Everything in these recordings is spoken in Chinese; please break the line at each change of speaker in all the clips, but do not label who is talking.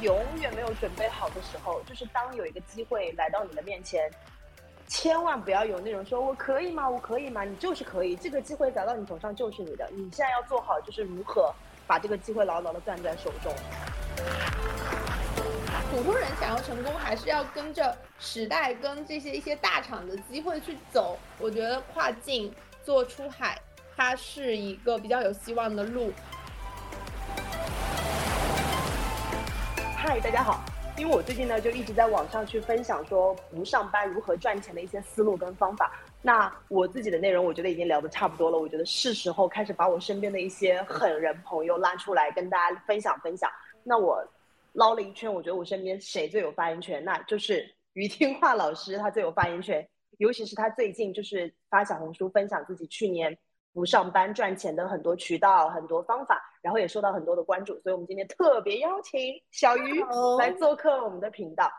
永远没有准备好的时候，就是当有一个机会来到你的面前，千万不要有那种说我可以吗？我可以吗？你就是可以，这个机会砸到你头上就是你的。你现在要做好就是如何把这个机会牢牢的攥在手中。
普通人想要成功，还是要跟着时代、跟这些一些大厂的机会去走。我觉得跨境做出海，它是一个比较有希望的路。
嗨，大家好！因为我最近呢就一直在网上去分享说不上班如何赚钱的一些思路跟方法。那我自己的内容我觉得已经聊得差不多了，我觉得是时候开始把我身边的一些狠人朋友拉出来跟大家分享分享。那我捞了一圈，我觉得我身边谁最有发言权？那就是于听话老师，他最有发言权。尤其是他最近就是发小红书分享自己去年。不上班赚钱的很多渠道、很多方法，然后也受到很多的关注，所以我们今天特别邀请小鱼来做客我们的频道。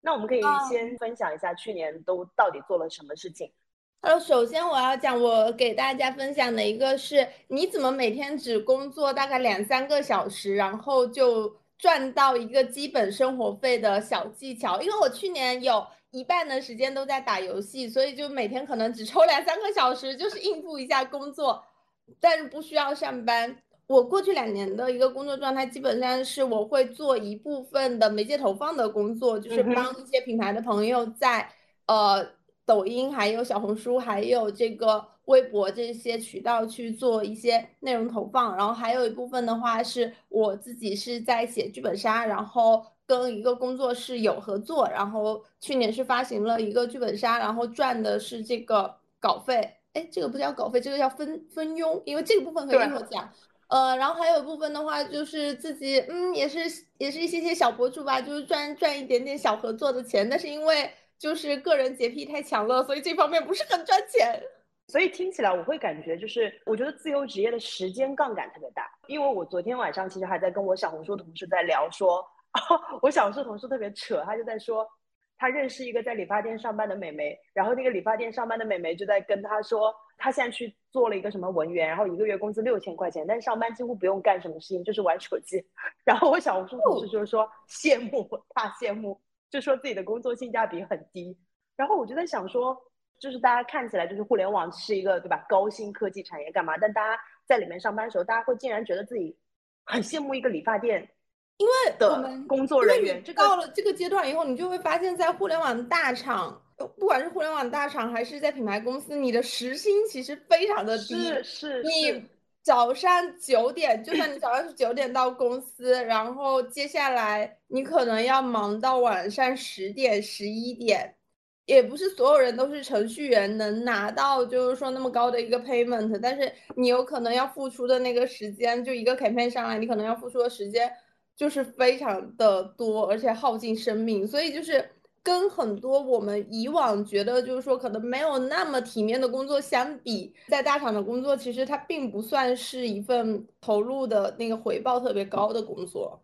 那我们可以先分享一下去年都到底做了什么事情。
呃，首先我要讲，我给大家分享的一个是，你怎么每天只工作大概两三个小时，然后就赚到一个基本生活费的小技巧。因为我去年有。一半的时间都在打游戏，所以就每天可能只抽两三个小时，就是应付一下工作，但是不需要上班。我过去两年的一个工作状态，基本上是我会做一部分的媒介投放的工作，就是帮一些品牌的朋友在呃抖音、还有小红书、还有这个微博这些渠道去做一些内容投放，然后还有一部分的话是我自己是在写剧本杀，然后。跟一个工作室有合作，然后去年是发行了一个剧本杀，然后赚的是这个稿费。哎，这个不叫稿费，这个叫分分佣，因为这个部分可以一会儿讲。呃，然后还有一部分的话，就是自己嗯，也是也是一些些小博主吧，就是赚赚一点点小合作的钱。但是因为就是个人洁癖太强了，所以这方面不是很赚钱。
所以听起来我会感觉，就是我觉得自由职业的时间杠杆特别大。因为我昨天晚上其实还在跟我小红书同事在聊说。我小时候同事特别扯，他就在说，他认识一个在理发店上班的美眉，然后那个理发店上班的美眉就在跟他说，他现在去做了一个什么文员，然后一个月工资六千块钱，但是上班几乎不用干什么事情，就是玩手机。然后我小红书同事就是说羡慕，大羡慕，就说自己的工作性价比很低。然后我就在想说，就是大家看起来就是互联网是一个对吧，高新科技产业干嘛？但大家在里面上班的时候，大家会竟然觉得自己很羡慕一个理发店。
因为我们
工作人员
到了这个阶段以后，你就会发现，在互联网大厂，不管是互联网大厂还是在品牌公司，你的时薪其实非常的低。
是是。
你早上九点，就算你早上是九点到公司，然后接下来你可能要忙到晚上十点、十一点，也不是所有人都是程序员能拿到就是说那么高的一个 payment，但是你有可能要付出的那个时间，就一个 campaign 上来，你可能要付出的时间。就是非常的多，而且耗尽生命，所以就是跟很多我们以往觉得就是说可能没有那么体面的工作相比，在大厂的工作其实它并不算是一份投入的那个回报特别高的工作。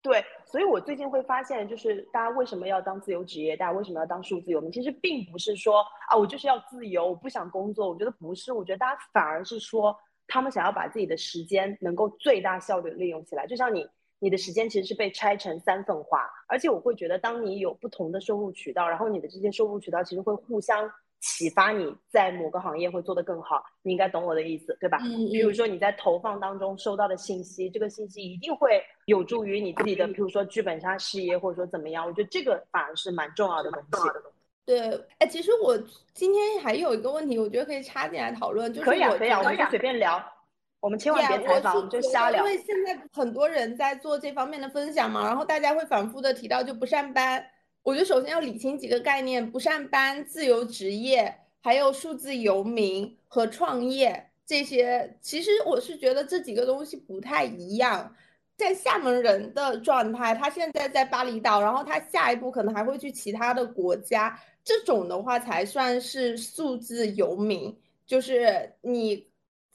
对，所以我最近会发现，就是大家为什么要当自由职业，大家为什么要当数字游民？其实并不是说啊，我就是要自由，我不想工作。我觉得不是，我觉得大家反而是说，他们想要把自己的时间能够最大效率利用起来，就像你。你的时间其实是被拆成三份化，而且我会觉得，当你有不同的收入渠道，然后你的这些收入渠道其实会互相启发，你在某个行业会做得更好。你应该懂我的意思，对吧？
嗯。
比如说你在投放当中收到的信息，这个信息一定会有助于你自己的，比如说剧本杀事业，或者说怎么样？我觉得这个反而是蛮重要的东西。
对，哎，其实我今天还有一个问题，我觉得可以插进来讨论，就是
可以啊，可以啊，我们就随便聊。我们千万别采访，就瞎聊。
因为现在很多人在做这方面的分享嘛，然后大家会反复的提到就不上班。我觉得首先要理清几个概念：不上班、自由职业，还有数字游民和创业这些。其实我是觉得这几个东西不太一样。在厦门人的状态，他现在在巴厘岛，然后他下一步可能还会去其他的国家，这种的话才算是数字游民，就是你。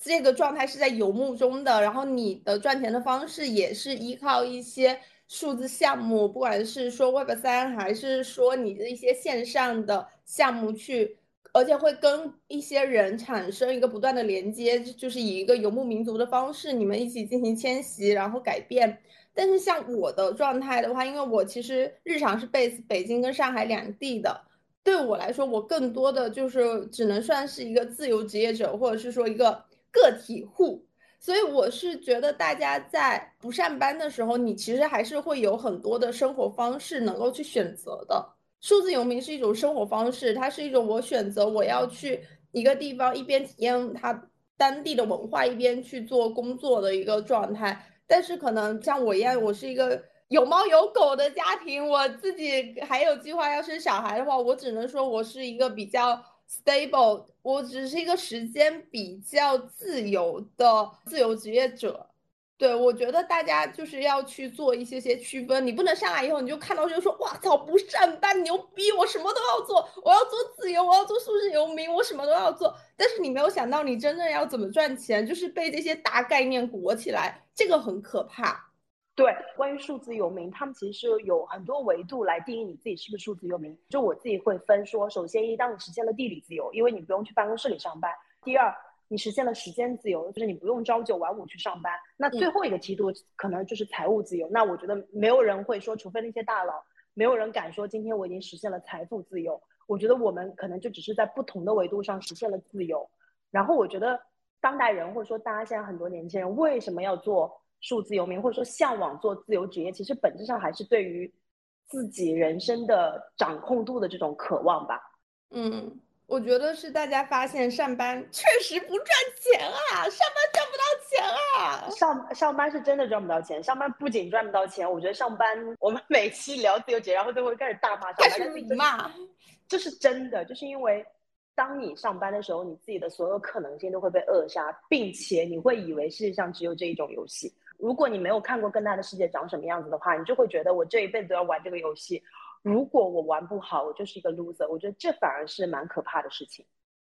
这个状态是在游牧中的，然后你的赚钱的方式也是依靠一些数字项目，不管是说 Web 三还是说你的一些线上的项目去而且会跟一些人产生一个不断的连接，就是以一个游牧民族的方式，你们一起进行迁徙，然后改变。但是像我的状态的话，因为我其实日常是 base 北京跟上海两地的，对我来说，我更多的就是只能算是一个自由职业者，或者是说一个个体户。所以我是觉得，大家在不上班的时候，你其实还是会有很多的生活方式能够去选择的。数字游民是一种生活方式，它是一种我选择我要去一个地方，一边体验它当地的文化，一边去做工作的一个状态。但是可能像我一样，我是一个有猫有狗的家庭，我自己还有计划要生小孩的话，我只能说我是一个比较 stable，我只是一个时间比较自由的自由职业者。对，我觉得大家就是要去做一些些区分，你不能上来以后你就看到就说哇操不上班牛逼，我什么都要做，我要做自由，我要做数字游民，我什么都要做。但是你没有想到，你真正要怎么赚钱，就是被这些大概念裹起来。这个很可怕。
对，关于数字游民，他们其实是有很多维度来定义你自己是不是数字游民。就我自己会分说，首先一，当你实现了地理自由，因为你不用去办公室里上班；第二，你实现了时间自由，就是你不用朝九晚五去上班。那最后一个梯度可能就是财务自由。那我觉得没有人会说，除非那些大佬，没有人敢说今天我已经实现了财富自由。我觉得我们可能就只是在不同的维度上实现了自由。然后我觉得。当代人或者说大家现在很多年轻人为什么要做数字游民，或者说向往做自由职业？其实本质上还是对于自己人生的掌控度的这种渴望吧。
嗯，我觉得是大家发现上班确实不赚钱啊，上班赚不到钱啊。
上上班是真的赚不到钱，上班不仅赚不到钱，我觉得上班我们每期聊自由职业，然后都会开始大骂上班，
开始骂，
这是真的，就是因为。当你上班的时候，你自己的所有可能性都会被扼杀，并且你会以为世界上只有这一种游戏。如果你没有看过更大的世界长什么样子的话，你就会觉得我这一辈子都要玩这个游戏。如果我玩不好，我就是一个 loser。我觉得这反而是蛮可怕的事情。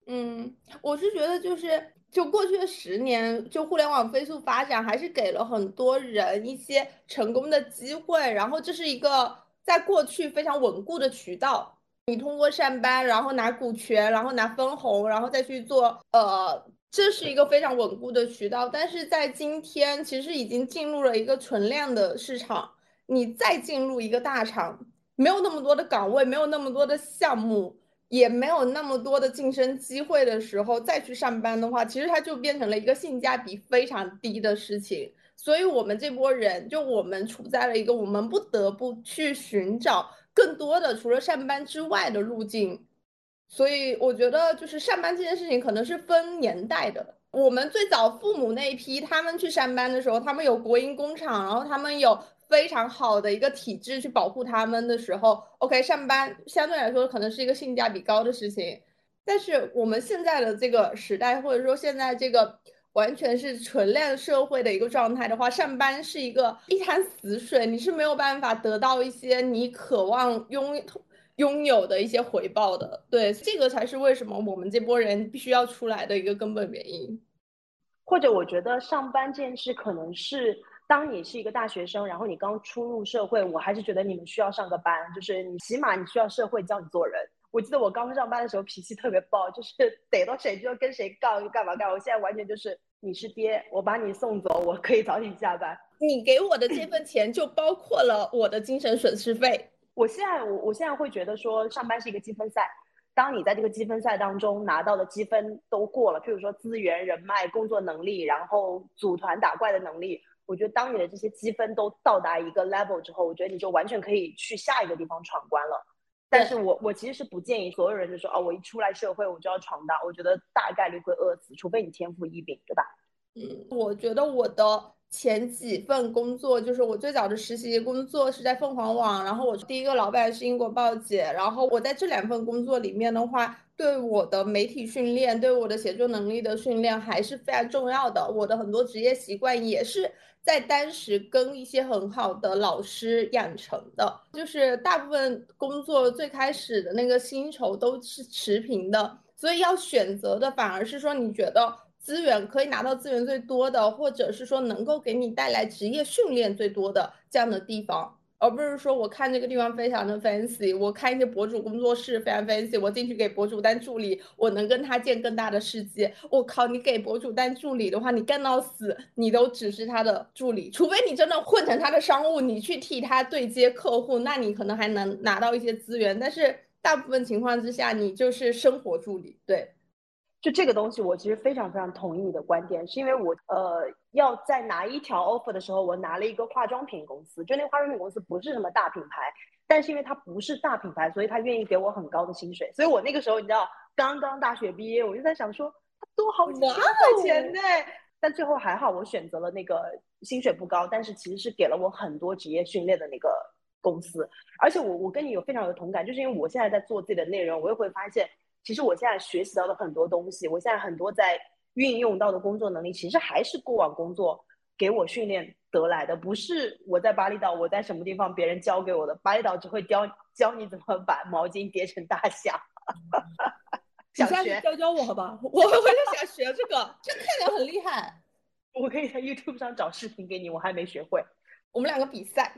嗯，我是觉得就是就过去的十年，就互联网飞速发展，还是给了很多人一些成功的机会。然后这是一个在过去非常稳固的渠道。你通过上班，然后拿股权，然后拿分红，然后再去做，呃，这是一个非常稳固的渠道。但是在今天，其实已经进入了一个存量的市场。你再进入一个大厂，没有那么多的岗位，没有那么多的项目，也没有那么多的晋升机会的时候，再去上班的话，其实它就变成了一个性价比非常低的事情。所以，我们这波人，就我们处在了一个我们不得不去寻找。更多的除了上班之外的路径，所以我觉得就是上班这件事情可能是分年代的。我们最早父母那一批，他们去上班的时候，他们有国营工厂，然后他们有非常好的一个体制去保护他们的时候，OK，上班相对来说可能是一个性价比高的事情。但是我们现在的这个时代，或者说现在这个。完全是纯量社会的一个状态的话，上班是一个一潭死水，你是没有办法得到一些你渴望拥拥有的一些回报的。对，这个才是为什么我们这波人必须要出来的一个根本原因。
或者，我觉得上班这件事可能是当你是一个大学生，然后你刚出入社会，我还是觉得你们需要上个班，就是你起码你需要社会教你做人。我记得我刚上班的时候脾气特别暴，就是 逮到谁就要跟谁杠，就干嘛干嘛。我现在完全就是你是爹，我把你送走，我可以早点下班。
你给我的这份钱就包括了我的精神损失费。
我现在我我现在会觉得说上班是一个积分赛，当你在这个积分赛当中拿到的积分都过了，譬如说资源、人脉、工作能力，然后组团打怪的能力，我觉得当你的这些积分都到达一个 level 之后，我觉得你就完全可以去下一个地方闯关了。但是我我其实是不建议所有人就说哦，我一出来社会我就要闯荡，我觉得大概率会饿死，除非你天赋异禀，对吧？
嗯，我觉得我的前几份工作，就是我最早的实习工作是在凤凰网，然后我第一个老板是英国报姐，然后我在这两份工作里面的话，对我的媒体训练，对我的写作能力的训练还是非常重要的，我的很多职业习惯也是。在当时跟一些很好的老师养成的，就是大部分工作最开始的那个薪酬都是持平的，所以要选择的反而是说你觉得资源可以拿到资源最多的，或者是说能够给你带来职业训练最多的这样的地方。而不是说我看这个地方非常的 fancy，我看一些博主工作室非常 fancy，我进去给博主当助理，我能跟他见更大的世界。我靠，你给博主当助理的话，你干到死，你都只是他的助理，除非你真的混成他的商务，你去替他对接客户，那你可能还能拿到一些资源。但是大部分情况之下，你就是生活助理，对。
就这个东西，我其实非常非常同意你的观点，是因为我呃要在拿一条 offer 的时候，我拿了一个化妆品公司，就那化妆品公司不是什么大品牌，但是因为它不是大品牌，所以它愿意给我很高的薪水，所以我那个时候你知道刚刚大学毕业，我就在想说多好几千块钱呢，但最后还好我选择了那个薪水不高，但是其实是给了我很多职业训练的那个公司，而且我我跟你有非常有同感，就是因为我现在在做自己的内容，我也会发现。其实我现在学习到的很多东西，我现在很多在运用到的工作能力，其实还是过往工作给我训练得来的，不是我在巴厘岛，我在什么地方别人教给我的。巴厘岛只会教教你怎么把毛巾叠成大象。
想学教教我好吧，我我就想学这个，这看起来很厉害。
我可以在 YouTube 上找视频给你，我还没学会。
我们两个比赛，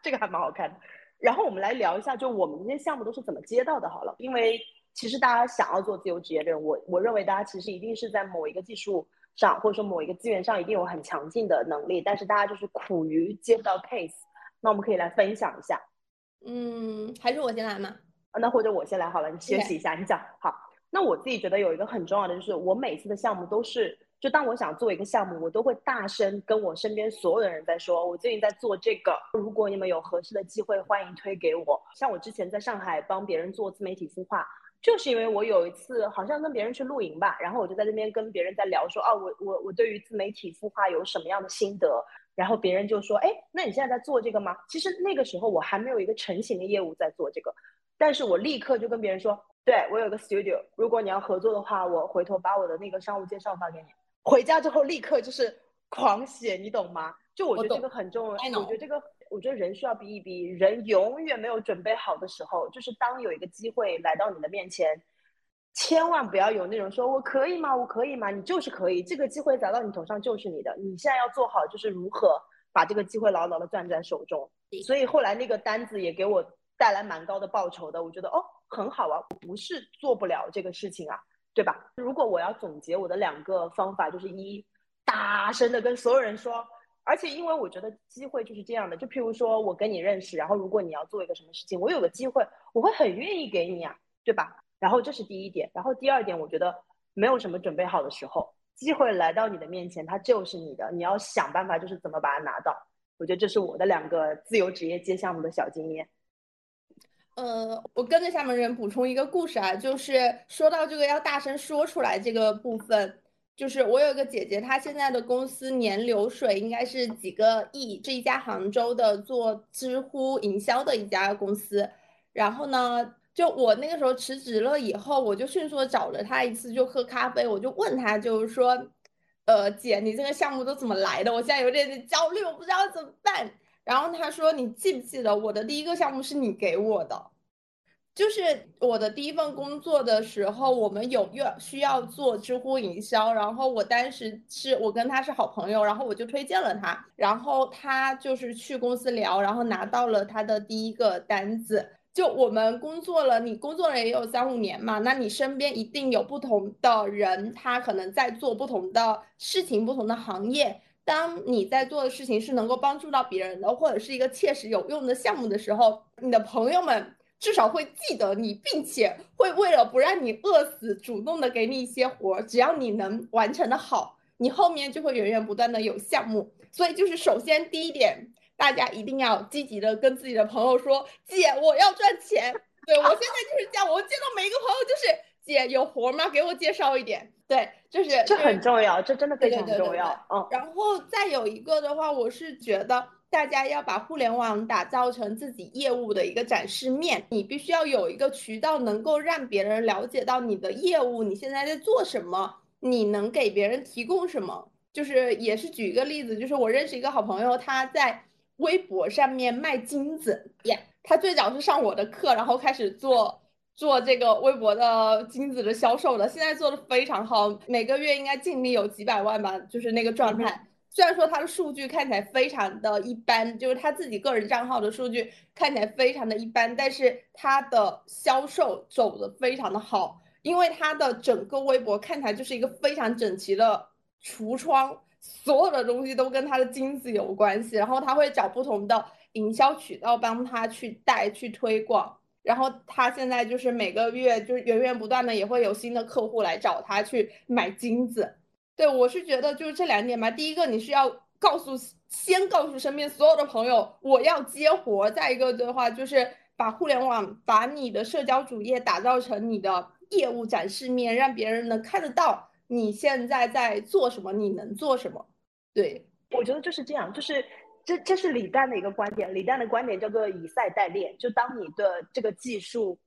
这个还蛮好看的。然后我们来聊一下，就我们这些项目都是怎么接到的，好了，因为。其实大家想要做自由职业的人，我我认为大家其实一定是在某一个技术上，或者说某一个资源上，一定有很强劲的能力，但是大家就是苦于接不到 case。那我们可以来分享一下。
嗯，还是我先来吗？
那或者我先来好了，你休息一下，你讲好。那我自己觉得有一个很重要的就是，我每次的项目都是，就当我想做一个项目，我都会大声跟我身边所有的人在说，我最近在做这个，如果你们有合适的机会，欢迎推给我。像我之前在上海帮别人做自媒体孵化。就是因为我有一次好像跟别人去露营吧，然后我就在那边跟别人在聊说，哦，我我我对于自媒体孵化有什么样的心得，然后别人就说，哎，那你现在在做这个吗？其实那个时候我还没有一个成型的业务在做这个，但是我立刻就跟别人说，对我有个 studio，如果你要合作的话，我回头把我的那个商务介绍发给你。回家之后立刻就是狂写，你懂吗？就我觉得这个很重要，我觉得这个。我觉得人需要逼一逼，人永远没有准备好的时候，就是当有一个机会来到你的面前，千万不要有那种说我可以吗？我可以吗？你就是可以，这个机会砸到你头上就是你的。你现在要做好就是如何把这个机会牢牢的攥在手中。所以后来那个单子也给我带来蛮高的报酬的，我觉得哦很好啊，不是做不了这个事情啊，对吧？如果我要总结我的两个方法，就是一大声的跟所有人说。而且，因为我觉得机会就是这样的，就譬如说我跟你认识，然后如果你要做一个什么事情，我有个机会，我会很愿意给你啊，对吧？然后这是第一点，然后第二点，我觉得没有什么准备好的时候，机会来到你的面前，它就是你的，你要想办法，就是怎么把它拿到。我觉得这是我的两个自由职业接项目的小经验。
呃，我跟着厦门人补充一个故事啊，就是说到这个要大声说出来这个部分。就是我有一个姐姐，她现在的公司年流水应该是几个亿，是一家杭州的做知乎营销的一家公司。然后呢，就我那个时候辞职了以后，我就迅速找了她一次，就喝咖啡，我就问她，就是说，呃，姐，你这个项目都怎么来的？我现在有点焦虑，我不知道怎么办。然后她说，你记不记得我的第一个项目是你给我的？就是我的第一份工作的时候，我们有要需要做知乎营销，然后我当时是我跟他是好朋友，然后我就推荐了他，然后他就是去公司聊，然后拿到了他的第一个单子。就我们工作了，你工作了也有三五年嘛，那你身边一定有不同的人，他可能在做不同的事情、不同的行业。当你在做的事情是能够帮助到别人的，或者是一个切实有用的项目的时候，你的朋友们。至少会记得你，并且会为了不让你饿死，主动的给你一些活。只要你能完成的好，你后面就会源源不断的有项目。所以就是首先第一点，大家一定要积极的跟自己的朋友说：“姐，我要赚钱。”对我现在就是这样，我见到每一个朋友就是：“姐，有活吗？给我介绍一点。”对，就是
这很重要，这真的非常重要。
嗯，然后再有一个的话，我是觉得。大家要把互联网打造成自己业务的一个展示面，你必须要有一个渠道，能够让别人了解到你的业务，你现在在做什么，你能给别人提供什么。就是也是举一个例子，就是我认识一个好朋友，他在微博上面卖金子，耶，他最早是上我的课，然后开始做做这个微博的金子的销售的，现在做的非常好，每个月应该净利有几百万吧，就是那个状态。虽然说他的数据看起来非常的一般，就是他自己个人账号的数据看起来非常的一般，但是他的销售走的非常的好，因为他的整个微博看起来就是一个非常整齐的橱窗，所有的东西都跟他的金子有关系，然后他会找不同的营销渠道帮他去带去推广。然后他现在就是每个月就是源源不断的也会有新的客户来找他去买金子，对我是觉得就是这两点吧。第一个你是要告诉先告诉身边所有的朋友我要接活，再一个的话就是把互联网把你的社交主页打造成你的业务展示面，让别人能看得到你现在在做什么，你能做什么。对，
我觉得就是这样，就是。这这是李诞的一个观点，李诞的观点叫做以赛代练，就当你的这个技术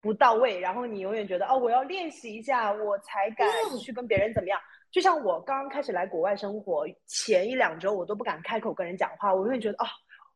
不到位，然后你永远觉得哦，我要练习一下，我才敢去跟别人怎么样。就像我刚刚开始来国外生活前一两周，我都不敢开口跟人讲话，我永远觉得啊，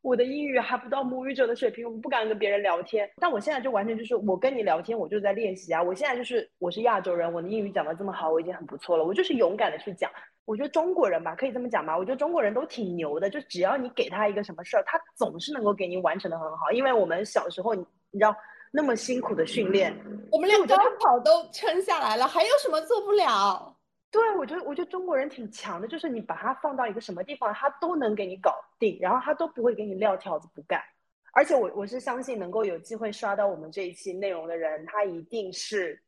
我的英语还不到母语者的水平，我不敢跟别人聊天。但我现在就完全就是我跟你聊天，我就在练习啊。我现在就是我是亚洲人，我的英语讲的这么好，我已经很不错了。我就是勇敢的去讲。我觉得中国人吧，可以这么讲吧。我觉得中国人都挺牛的，就只要你给他一个什么事儿，他总是能够给你完成的很好。因为我们小时候，你你知道那么辛苦的训练，
我们连高考都撑下来了，还有什么做不了？
对，我觉得我觉得中国人挺强的，就是你把他放到一个什么地方，他都能给你搞定，然后他都不会给你撂挑子不干。而且我我是相信，能够有机会刷到我们这一期内容的人，他一定是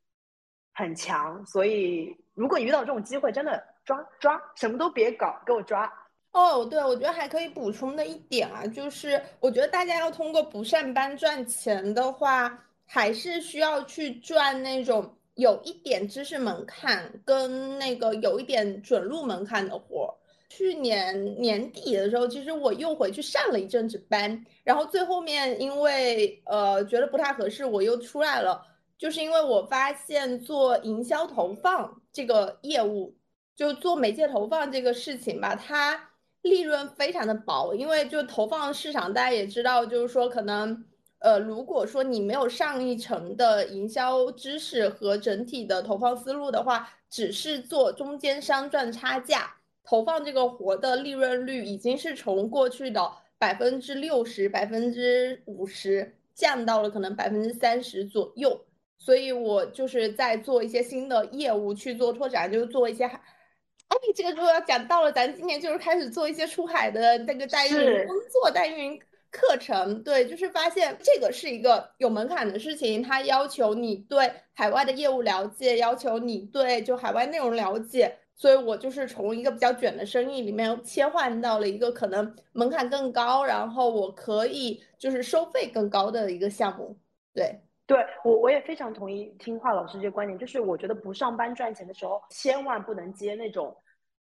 很强。所以如果你遇到这种机会，真的。抓抓，什么都别搞，给我抓！
哦，对，我觉得还可以补充的一点啊，就是我觉得大家要通过不上班赚钱的话，还是需要去赚那种有一点知识门槛跟那个有一点准入门槛的活。去年年底的时候，其实我又回去上了一阵子班，然后最后面因为呃觉得不太合适，我又出来了，就是因为我发现做营销投放这个业务。就做媒介投放这个事情吧，它利润非常的薄，因为就投放市场，大家也知道，就是说可能，呃，如果说你没有上一层的营销知识和整体的投放思路的话，只是做中间商赚差价，投放这个活的利润率已经是从过去的百分之六十、百分之五十降到了可能百分之三十左右，所以我就是在做一些新的业务去做拓展，就是做一些。哎，这个如果要讲到了，咱今年就是开始做一些出海的那个代运营工作、代运营课程。对，就是发现这个是一个有门槛的事情，它要求你对海外的业务了解，要求你对就海外内容了解。所以我就是从一个比较卷的生意里面切换到了一个可能门槛更高，然后我可以就是收费更高的一个项目。对。
对我我也非常同意听话老师这个观点，就是我觉得不上班赚钱的时候，千万不能接那种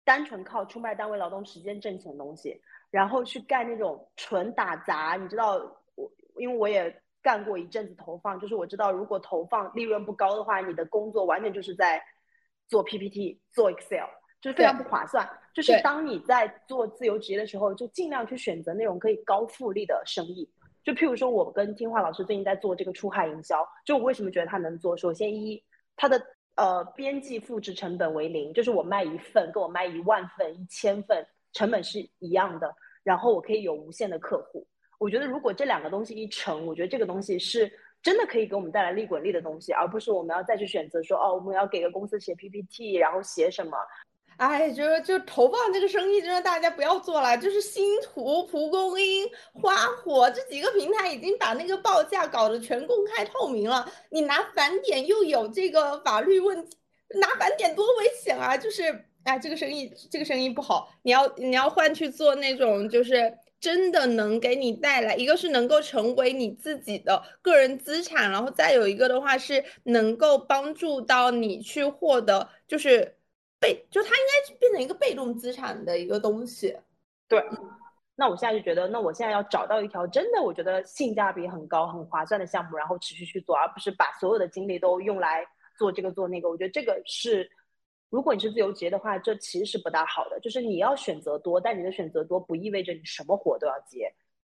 单纯靠出卖单位劳动时间挣钱的东西，然后去干那种纯打杂。你知道我，因为我也干过一阵子投放，就是我知道如果投放利润不高的话，你的工作完全就是在做 PPT、做 Excel，就是非常不划算。就是当你在做自由职业的时候，就尽量去选择那种可以高复利的生意。就譬如说，我跟听话老师最近在做这个出海营销，就我为什么觉得他能做？首先一，他的呃边际复制成本为零，就是我卖一份跟我卖一万份、一千份成本是一样的，然后我可以有无限的客户。我觉得如果这两个东西一成，我觉得这个东西是真的可以给我们带来利滚利的东西，而不是我们要再去选择说哦，我们要给个公司写 PPT，然后写什么。
哎，就是就投放这个生意，真的大家不要做了。就是星图、蒲公英、花火这几个平台已经把那个报价搞得全公开透明了。你拿返点又有这个法律问题，拿返点多危险啊！就是哎，这个生意这个生意不好，你要你要换去做那种就是真的能给你带来，一个是能够成为你自己的个人资产，然后再有一个的话是能够帮助到你去获得就是。被就它应该变成一个被动资产的一个东西，
对。那我现在就觉得，那我现在要找到一条真的我觉得性价比很高、很划算的项目，然后持续去做，而不是把所有的精力都用来做这个做那个。我觉得这个是，如果你是自由职业的话，这其实是不大好的。就是你要选择多，但你的选择多不意味着你什么活都要接。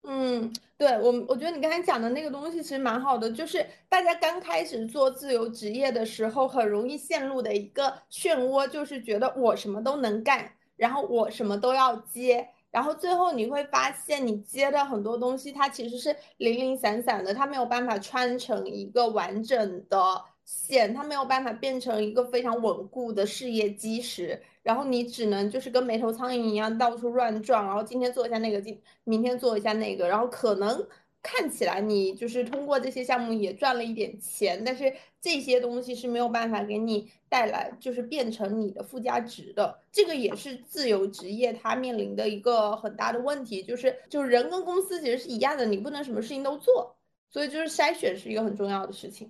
嗯，对我，我觉得你刚才讲的那个东西其实蛮好的，就是大家刚开始做自由职业的时候，很容易陷入的一个漩涡，就是觉得我什么都能干，然后我什么都要接，然后最后你会发现你接的很多东西它其实是零零散散的，它没有办法穿成一个完整的险，它没有办法变成一个非常稳固的事业基石，然后你只能就是跟没头苍蝇一样到处乱撞，然后今天做一下那个，今明天做一下那个，然后可能。看起来你就是通过这些项目也赚了一点钱，但是这些东西是没有办法给你带来，就是变成你的附加值的。这个也是自由职业它面临的一个很大的问题，就是就是人跟公司其实是一样的，你不能什么事情都做，所以就是筛选是一个很重要的事情。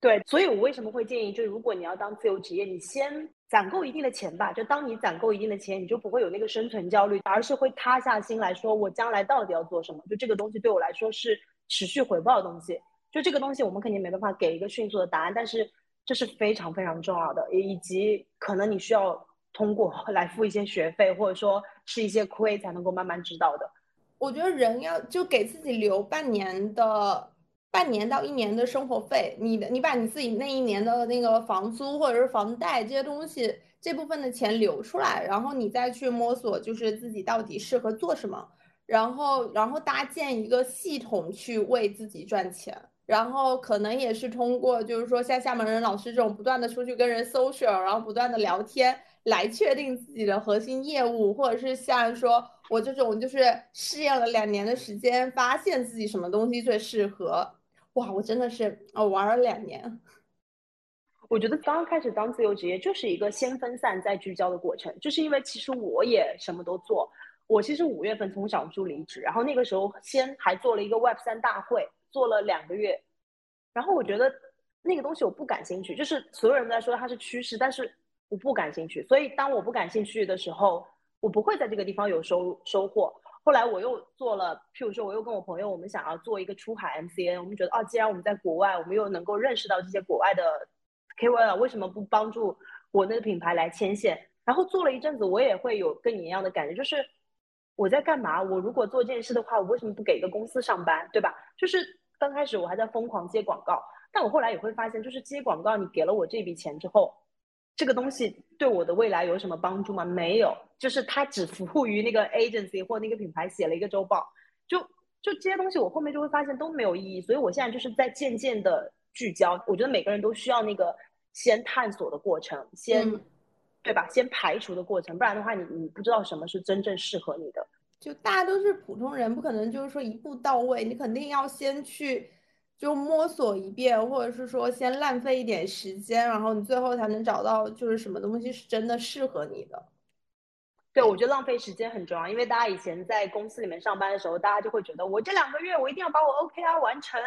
对，所以我为什么会建议，就是如果你要当自由职业，你先。攒够一定的钱吧，就当你攒够一定的钱，你就不会有那个生存焦虑，而是会塌下心来说，我将来到底要做什么？就这个东西对我来说是持续回报的东西。就这个东西，我们肯定没办法给一个迅速的答案，但是这是非常非常重要的，以及可能你需要通过 来付一些学费，或者说吃一些亏，才能够慢慢知道的。
我觉得人要就给自己留半年的。半年到一年的生活费，你的你把你自己那一年的那个房租或者是房贷这些东西这部分的钱留出来，然后你再去摸索，就是自己到底适合做什么，然后然后搭建一个系统去为自己赚钱，然后可能也是通过就是说像厦门人老师这种不断的出去跟人 social，然后不断的聊天来确定自己的核心业务，或者是像说我这种就是试验了两年的时间，发现自己什么东西最适合。哇，我真的是哦，玩了两年。
我觉得刚开始当自由职业就是一个先分散再聚焦的过程，就是因为其实我也什么都做。我其实五月份从小猪离职，然后那个时候先还做了一个 Web 三大会，做了两个月。然后我觉得那个东西我不感兴趣，就是所有人都在说它是趋势，但是我不感兴趣。所以当我不感兴趣的时候，我不会在这个地方有收收获。后来我又做了，譬如说，我又跟我朋友，我们想要做一个出海 MCN，我们觉得，哦，既然我们在国外，我们又能够认识到这些国外的 KOL，为什么不帮助国内的品牌来牵线？然后做了一阵子，我也会有跟你一样的感觉，就是我在干嘛？我如果做这件事的话，我为什么不给一个公司上班，对吧？就是刚开始我还在疯狂接广告，但我后来也会发现，就是接广告，你给了我这笔钱之后。这个东西对我的未来有什么帮助吗？没有，就是它只服务于那个 agency 或那个品牌写了一个周报，就就这些东西，我后面就会发现都没有意义。所以我现在就是在渐渐的聚焦。我觉得每个人都需要那个先探索的过程，先对吧？先排除的过程，不然的话，你你不知道什么是真正适合你的。
就大家都是普通人，不可能就是说一步到位，你肯定要先去。就摸索一遍，或者是说先浪费一点时间，然后你最后才能找到就是什么东西是真的适合你的。
对，我觉得浪费时间很重要，因为大家以前在公司里面上班的时候，大家就会觉得我这两个月我一定要把我 OKR 完成，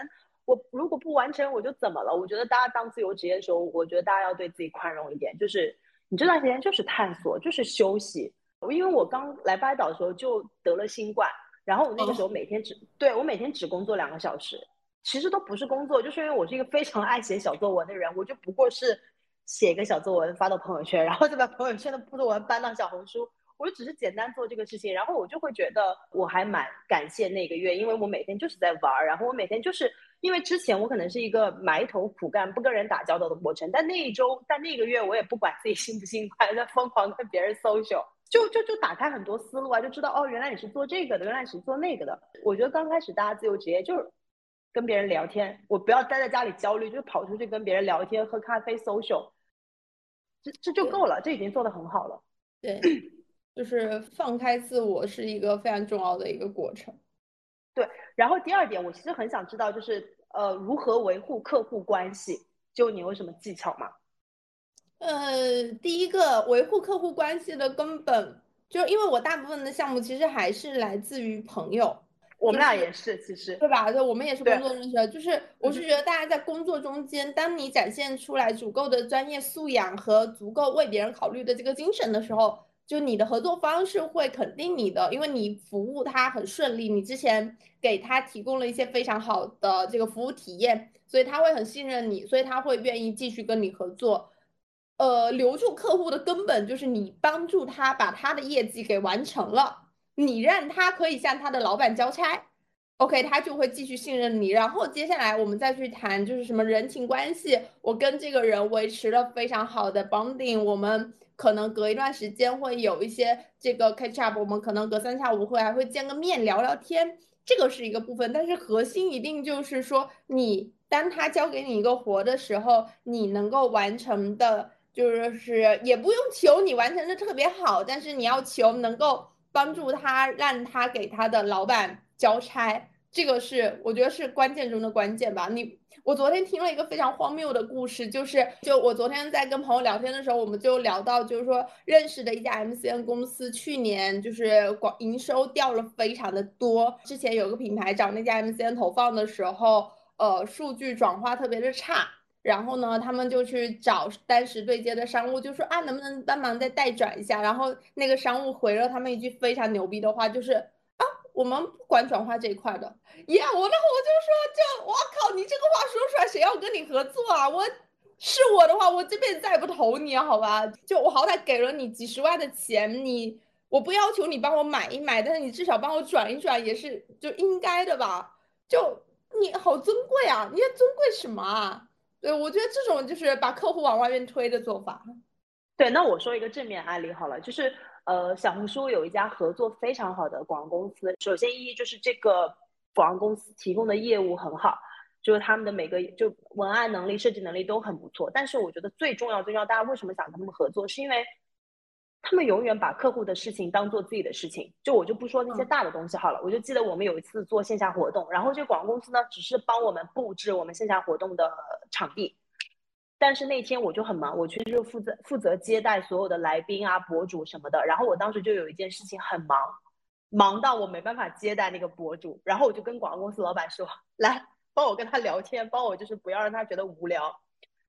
我如果不完成我就怎么了？我觉得大家当自由职业的时候，我觉得大家要对自己宽容一点，就是你这段时间就是探索，就是休息。因为我刚来巴厘岛的时候就得了新冠，然后我那个时候每天只对我每天只工作两个小时。其实都不是工作，就是因为我是一个非常爱写小作文的人，我就不过是写一个小作文发到朋友圈，然后再把朋友圈的作文搬到小红书，我就只是简单做这个事情，然后我就会觉得我还蛮感谢那个月，因为我每天就是在玩儿，然后我每天就是因为之前我可能是一个埋头苦干、不跟人打交道的过程，但那一周、但那个月我也不管自己辛不辛苦，在疯狂跟别人 social，就就就打开很多思路啊，就知道哦，原来你是做这个的，原来你是做那个的。我觉得刚开始大家自由职业就是。跟别人聊天，我不要待在家里焦虑，就跑出去跟别人聊天、喝咖啡、social，这这就够了，这已经做得很好了。
对，就是放开自我是一个非常重要的一个过程。
对，然后第二点，我其实很想知道，就是呃，如何维护客户关系？就你有什么技巧吗？
呃，第一个维护客户关系的根本，就因为我大部分的项目其实还是来自于朋友。
我们俩也是，其实
对吧？对，我们也是工作认识的。就是我是觉得大家在工作中间，当你展现出来足够的专业素养和足够为别人考虑的这个精神的时候，就你的合作方是会肯定你的，因为你服务他很顺利，你之前给他提供了一些非常好的这个服务体验，所以他会很信任你，所以他会愿意继续跟你合作。呃，留住客户的根本就是你帮助他把他的业绩给完成了。你让他可以向他的老板交差，OK，他就会继续信任你。然后接下来我们再去谈，就是什么人情关系，我跟这个人维持了非常好的 bonding，我们可能隔一段时间会有一些这个 catch up，我们可能隔三差五会还会见个面聊聊天，这个是一个部分。但是核心一定就是说，你当他交给你一个活的时候，你能够完成的，就是也不用求你完成的特别好，但是你要求能够帮助他，让他给他的老板交差。这个是我觉得是关键中的关键吧。你我昨天听了一个非常荒谬的故事，就是就我昨天在跟朋友聊天的时候，我们就聊到，就是说认识的一家 MCN 公司去年就是广营收掉了非常的多。之前有个品牌找那家 MCN 投放的时候，呃，数据转化特别的差，然后呢，他们就去找当时对接的商务，就说啊，能不能帮忙再代转一下？然后那个商务回了他们一句非常牛逼的话，就是啊。我们不管转化这一块的，呀，我那我就说，就我靠，你这个话说出来，谁要跟你合作啊？我是我的话，我这辈子再也不投你，好吧？就我好歹给了你几十万的钱，你我不要求你帮我买一买，但是你至少帮我转一转也是就应该的吧？就你好尊贵啊，你要尊贵什么啊？对，我觉得这种就是把客户往外面推的做法。
对，那我说一个正面案例好了，就是。呃，小红书有一家合作非常好的广告公司。首先，一就是这个广告公司提供的业务很好，就是他们的每个就文案能力、设计能力都很不错。但是，我觉得最重要、最重要，大家为什么想跟他们合作，是因为他们永远把客户的事情当做自己的事情。就我就不说那些大的东西好了，我就记得我们有一次做线下活动，然后这个广告公司呢，只是帮我们布置我们线下活动的场地。但是那天我就很忙，我去就负责负责接待所有的来宾啊、博主什么的。然后我当时就有一件事情很忙，忙到我没办法接待那个博主。然后我就跟广告公司老板说：“ 来，帮我跟他聊天，帮我就是不要让他觉得无聊。”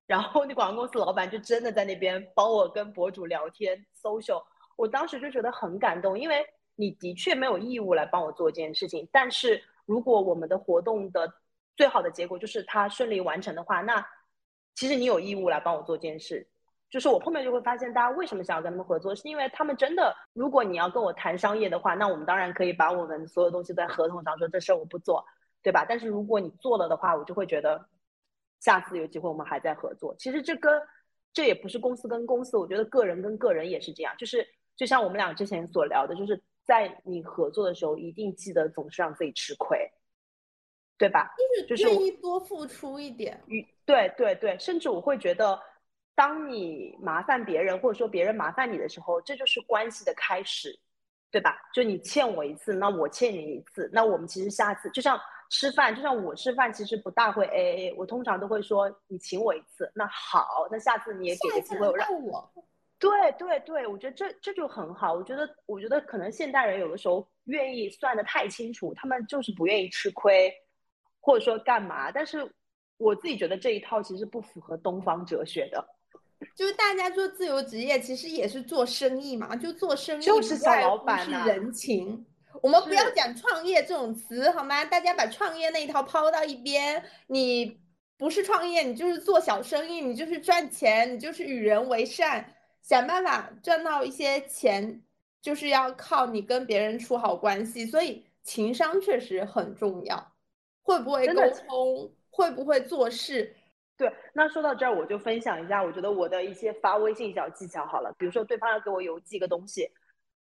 然后那广告公司老板就真的在那边帮我跟博主聊天、social。我当时就觉得很感动，因为你的确没有义务来帮我做这件事情。但是如果我们的活动的最好的结果就是他顺利完成的话，那。其实你有义务来帮我做这件事，就是我后面就会发现，大家为什么想要跟他们合作，是因为他们真的，如果你要跟我谈商业的话，那我们当然可以把我们所有东西在合同上说，这事儿我不做，对吧？但是如果你做了的话，我就会觉得，下次有机会我们还在合作。其实这跟这也不是公司跟公司，我觉得个人跟个人也是这样，就是就像我们俩之前所聊的，就是在你合作的时候，一定记得总是让自己吃亏。对吧？
就是愿意多付出一点。
对对对，甚至我会觉得，当你麻烦别人，或者说别人麻烦你的时候，这就是关系的开始，对吧？就你欠我一次，那我欠你一次，那我们其实下次就像吃饭，就像我吃饭，其实不大会 A A，我通常都会说你请我一次，那好，那下次你也给个机会
让我。
对对对，我觉得这这就很好。我觉得我觉得可能现代人有的时候愿意算的太清楚，他们就是不愿意吃亏。或者说干嘛？但是我自己觉得这一套其实不符合东方哲学的。
就是大家做自由职业，其实也是做生意嘛，就做生意
就是小老板
是人情。我们不要讲创业这种词好吗？大家把创业那一套抛到一边。你不是创业，你就是做小生意，你就是赚钱，你就是与人为善，想办法赚到一些钱，就是要靠你跟别人处好关系。所以情商确实很重要。会不会沟通？会不会做事？
对，那说到这儿，我就分享一下，我觉得我的一些发微信小技巧好了。比如说，对方要给我邮寄个东西，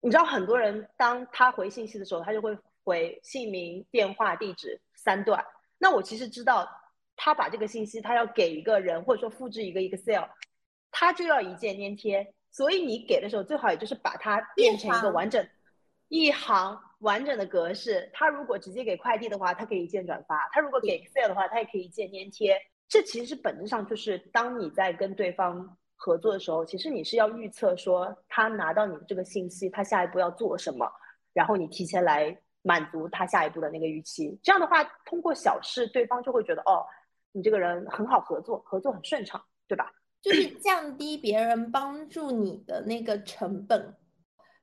你知道，很多人当他回信息的时候，他就会回姓名、电话、地址三段。那我其实知道，他把这个信息他要给一个人，或者说复制一个 Excel，他就要一键粘贴。所以你给的时候，最好也就是把它变成一个完整一行。完整的格式，他如果直接给快递的话，他可以一键转发；他如果给 Excel 的话，他也可以一键粘贴。这其实本质上就是，当你在跟对方合作的时候，其实你是要预测说他拿到你的这个信息，他下一步要做什么，然后你提前来满足他下一步的那个预期。这样的话，通过小事，对方就会觉得哦，你这个人很好合作，合作很顺畅，对吧？
就是降低别人帮助你的那个成本，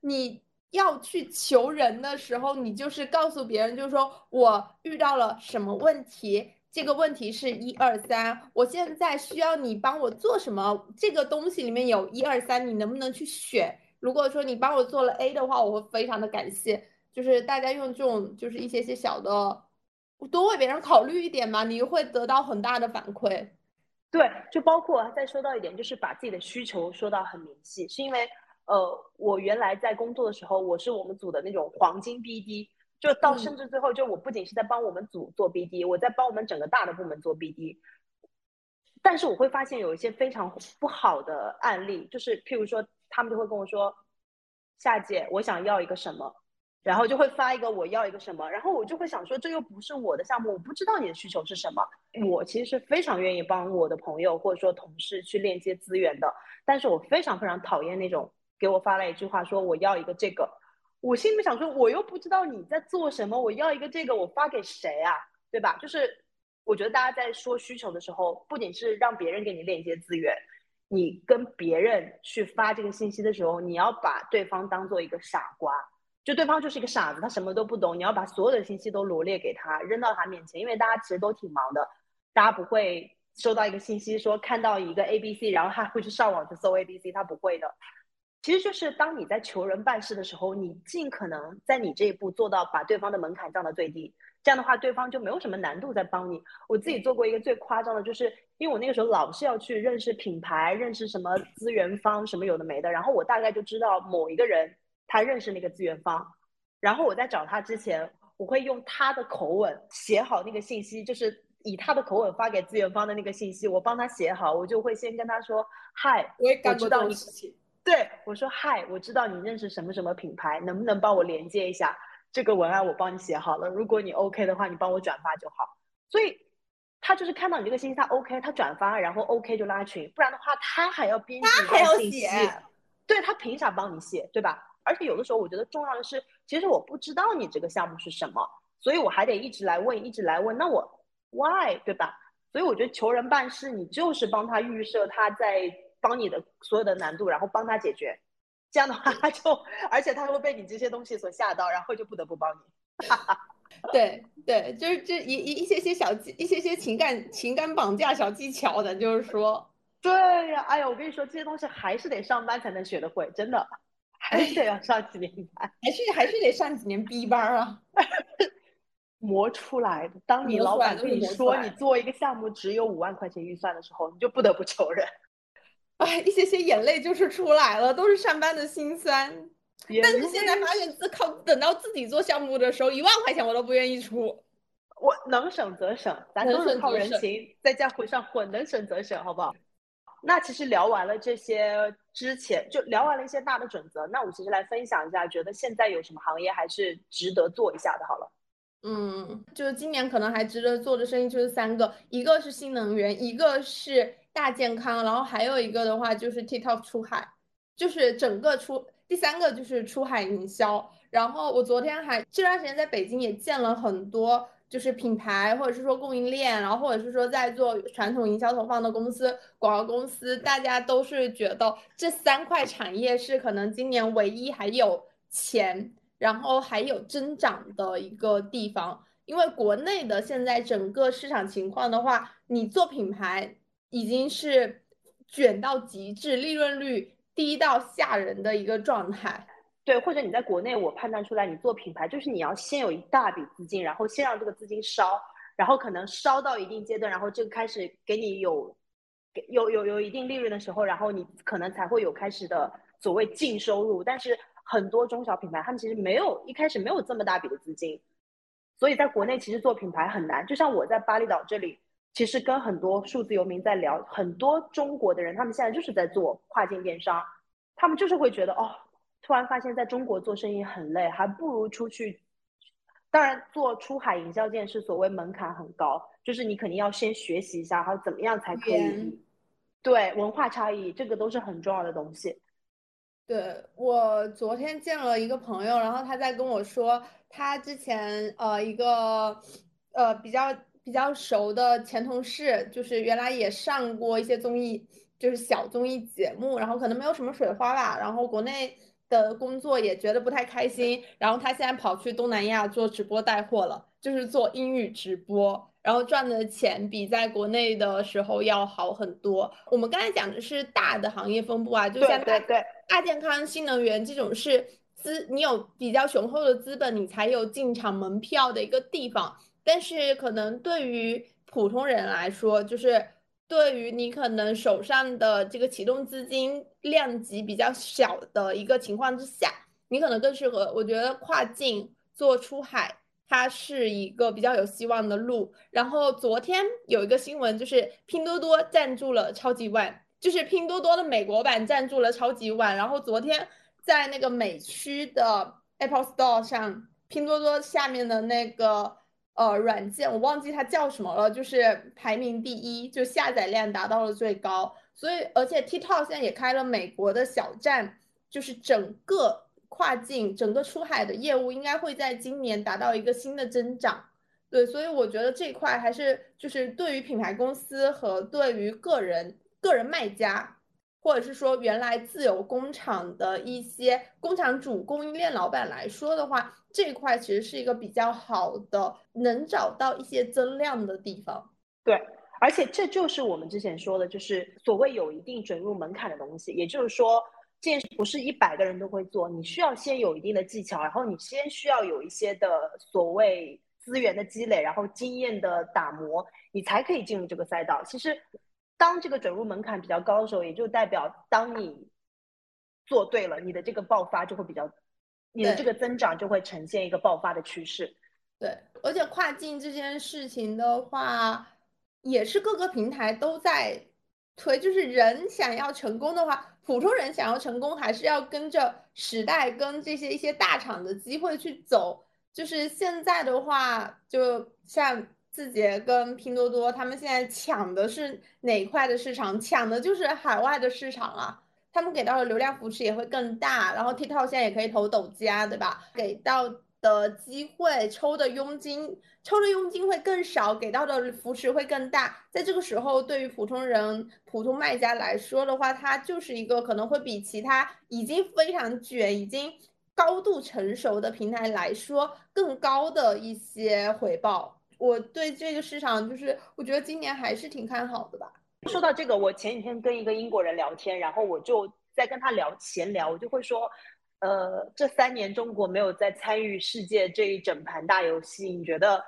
你。要去求人的时候，你就是告诉别人，就是说我遇到了什么问题，这个问题是一二三，我现在需要你帮我做什么？这个东西里面有一二三，你能不能去选？如果说你帮我做了 A 的话，我会非常的感谢。就是大家用这种，就是一些些小的，多为别人考虑一点嘛，你会得到很大的反馈。
对，就包括再说到一点，就是把自己的需求说到很明细，是因为呃，我原来在工作的时候，我是我们组的那种黄金 BD，就到甚至最后，就我不仅是在帮我们组做 BD，我在帮我们整个大的部门做 BD。但是我会发现有一些非常不好的案例，就是譬如说，他们就会跟我说，夏姐，我想要一个什么。然后就会发一个我要一个什么，然后我就会想说，这又不是我的项目，我不知道你的需求是什么。我其实是非常愿意帮我的朋友或者说同事去链接资源的，但是我非常非常讨厌那种给我发了一句话说我要一个这个，我心里面想说，我又不知道你在做什么，我要一个这个，我发给谁啊？对吧？就是我觉得大家在说需求的时候，不仅是让别人给你链接资源，你跟别人去发这个信息的时候，你要把对方当做一个傻瓜。就对方就是一个傻子，他什么都不懂，你要把所有的信息都罗列给他，扔到他面前，因为大家其实都挺忙的，大家不会收到一个信息说看到一个 A B C，然后他会去上网去搜 A B C，他不会的。其实就是当你在求人办事的时候，你尽可能在你这一步做到把对方的门槛降到最低，这样的话对方就没有什么难度在帮你。我自己做过一个最夸张的，就是因为我那个时候老是要去认识品牌，认识什么资源方，什么有的没的，然后我大概就知道某一个人。他认识那个资源方，然后我在找他之前，我会用他的口吻写好那个信息，就是以他的口吻发给资源方的那个信息，我帮他写好，我就会先跟他说：“嗨，
我也
感觉到你
事情。”
对我说：“嗨，我知道你认识什么什么品牌，能不能帮我连接一下这个文案？我帮你写好了，如果你 OK 的话，你帮我转发就好。”所以他就是看到你这个信息，他 OK，他转发，然后 OK 就拉群，不然的话他还要编辑信息，对他凭啥帮你写，对吧？而且有的时候，我觉得重要的是，其实我不知道你这个项目是什么，所以我还得一直来问，一直来问。那我 why 对吧？所以我觉得求人办事，你就是帮他预设他在帮你的所有的难度，然后帮他解决。这样的话，他就而且他会被你这些东西所吓到，然后就不得不帮你。
对对，就是这一一一些些小技，一些些情感情感绑架小技巧的，就是说，
对呀，哎呀，我跟你说，这些东西还是得上班才能学得会，真的。还是得要上几年班，
还是还是得上几年 B 班啊，
磨出来的。当你老板跟你说你做一个项目只有五万块钱预算的时候，你就不得不求人。
哎，一些些眼泪就是出来了，都是上班的辛酸。但是现在发现自靠等到自己做项目的时候，一万块钱我都不愿意出。
我能省则省，咱都是靠人情在江湖上混，能省则省，好不好？那其实聊完了这些之前，就聊完了一些大的准则。那我其实来分享一下，觉得现在有什么行业还是值得做一下的。好了，
嗯，就是今年可能还值得做的生意就是三个，一个是新能源，一个是大健康，然后还有一个的话就是 TikTok 出海，就是整个出第三个就是出海营销。然后我昨天还这段时间在北京也见了很多。就是品牌，或者是说供应链，然后或者是说在做传统营销投放的公司、广告公司，大家都是觉得这三块产业是可能今年唯一还有钱，然后还有增长的一个地方。因为国内的现在整个市场情况的话，你做品牌已经是卷到极致，利润率低到吓人的一个状态。
对，或者你在国内，我判断出来，你做品牌就是你要先有一大笔资金，然后先让这个资金烧，然后可能烧到一定阶段，然后就开始给你有，有有有一定利润的时候，然后你可能才会有开始的所谓净收入。但是很多中小品牌他们其实没有一开始没有这么大笔的资金，所以在国内其实做品牌很难。就像我在巴厘岛这里，其实跟很多数字游民在聊，很多中国的人他们现在就是在做跨境电商，他们就是会觉得哦。突然发现，在中国做生意很累，还不如出去。当然，做出海营销这件事，所谓门槛很高，就是你肯定要先学习一下，还有怎么样才可以。对，文化差异，这个都是很重要的东西。
对我昨天见了一个朋友，然后他在跟我说，他之前呃一个呃比较比较熟的前同事，就是原来也上过一些综艺，就是小综艺节目，然后可能没有什么水花吧，然后国内。的工作也觉得不太开心，然后他现在跑去东南亚做直播带货了，就是做英语直播，然后赚的钱比在国内的时候要好很多。我们刚才讲的是大的行业分布啊，就像大大健康、新能源这种是资，你有比较雄厚的资本，你才有进场门票的一个地方。但是可能对于普通人来说，就是对于你可能手上的这个启动资金量级比较小的一个情况之下，你可能更适合。我觉得跨境做出海，它是一个比较有希望的路。然后昨天有一个新闻，就是拼多多赞助了超级碗，就是拼多多的美国版赞助了超级碗。然后昨天在那个美区的 Apple Store 上，拼多多下面的那个。呃，软件我忘记它叫什么了，就是排名第一，就下载量达到了最高。所以，而且 TikTok 现在也开了美国的小站，就是整个跨境、整个出海的业务应该会在今年达到一个新的增长。对，所以我觉得这块还是就是对于品牌公司和对于个人个人卖家。或者是说，原来自有工厂的一些工厂主、供应链老板来说的话，这块其实是一个比较好的，能找到一些增量的地方。
对，而且这就是我们之前说的，就是所谓有一定准入门槛的东西。也就是说，这不是一百个人都会做，你需要先有一定的技巧，然后你先需要有一些的所谓资源的积累，然后经验的打磨，你才可以进入这个赛道。其实。当这个准入门槛比较高的时候，也就代表当你做对了，你的这个爆发就会比较，你的这个增长就会呈现一个爆发的趋势。
对，而且跨境这件事情的话，也是各个平台都在推。就是人想要成功的话，普通人想要成功，还是要跟着时代、跟这些一些大厂的机会去走。就是现在的话，就像。字节跟拼多多，他们现在抢的是哪块的市场？抢的就是海外的市场啊！他们给到的流量扶持也会更大，然后 TikTok 现在也可以投抖加，对吧？给到的机会、抽的佣金、抽的佣金会更少，给到的扶持会更大。在这个时候，对于普通人、普通卖家来说的话，它就是一个可能会比其他已经非常卷、已经高度成熟的平台来说更高的一些回报。我对这个市场就是，我觉得今年还是挺看好的吧。
说到这个，我前几天跟一个英国人聊天，然后我就在跟他聊闲聊，我就会说，呃，这三年中国没有在参与世界这一整盘大游戏，你觉得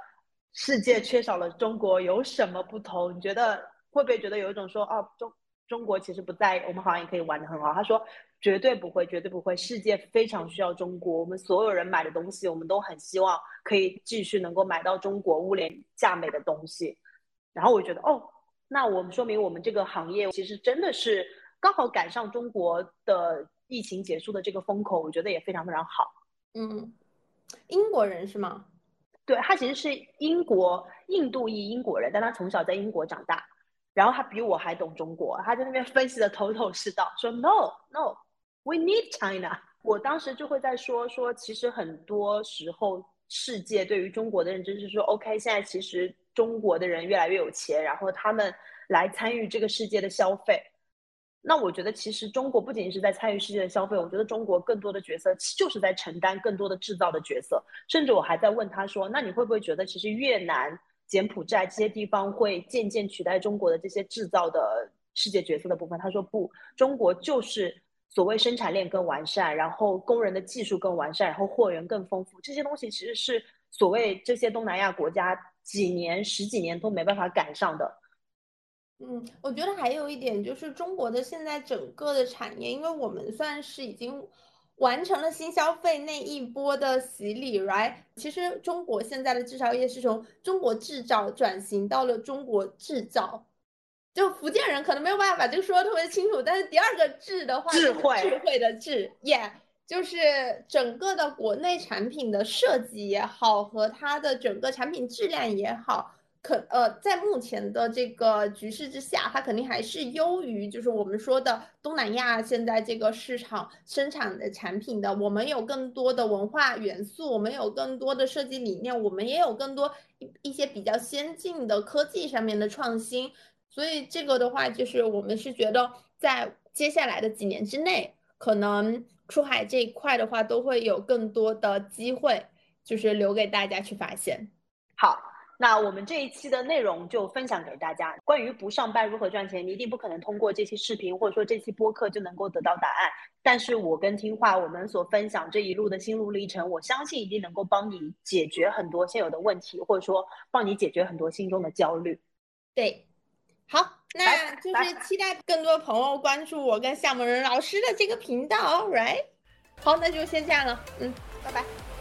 世界缺少了中国有什么不同？你觉得会不会觉得有一种说，哦，中中国其实不在，我们好像也可以玩的很好？他说。绝对不会，绝对不会。世界非常需要中国，我们所有人买的东西，我们都很希望可以继续能够买到中国物廉价美的东西。然后我觉得，哦，那我们说明我们这个行业其实真的是刚好赶上中国的疫情结束的这个风口，我觉得也非常非常好。
嗯，英国人是吗？
对他其实是英国印度裔英国人，但他从小在英国长大，然后他比我还懂中国，他在那边分析的头头是道，说 no no。We need China。我当时就会在说说，其实很多时候世界对于中国的认知是说，OK，现在其实中国的人越来越有钱，然后他们来参与这个世界的消费。那我觉得其实中国不仅仅是在参与世界的消费，我觉得中国更多的角色就是在承担更多的制造的角色。甚至我还在问他说，那你会不会觉得其实越南、柬埔寨这些地方会渐渐取代中国的这些制造的世界角色的部分？他说不，中国就是。所谓生产链更完善，然后工人的技术更完善，然后货源更丰富，这些东西其实是所谓这些东南亚国家几年、十几年都没办法赶上的。
嗯，我觉得还有一点就是中国的现在整个的产业，因为我们算是已经完成了新消费那一波的洗礼，right？其实中国现在的制造业是从中国制造转型到了中国制造。就福建人可能没有办法把这个说的特别清楚，但是第二个智的话，
智慧
智慧的智，yeah，就是整个的国内产品的设计也好，和它的整个产品质量也好，可呃，在目前的这个局势之下，它肯定还是优于就是我们说的东南亚现在这个市场生产的产品的。我们有更多的文化元素，我们有更多的设计理念，我们也有更多一一些比较先进的科技上面的创新。所以这个的话，就是我们是觉得，在接下来的几年之内，可能出海这一块的话，都会有更多的机会，就是留给大家去发现。
好，那我们这一期的内容就分享给大家。关于不上班如何赚钱，你一定不可能通过这期视频或者说这期播客就能够得到答案。但是我跟听话，我们所分享这一路的心路历程，我相信一定能够帮你解决很多现有的问题，或者说帮你解决很多心中的焦虑。
对。好，那就是期待更多朋友关注我跟夏某人老师的这个频道，right？好，那就先这样了，嗯，拜拜。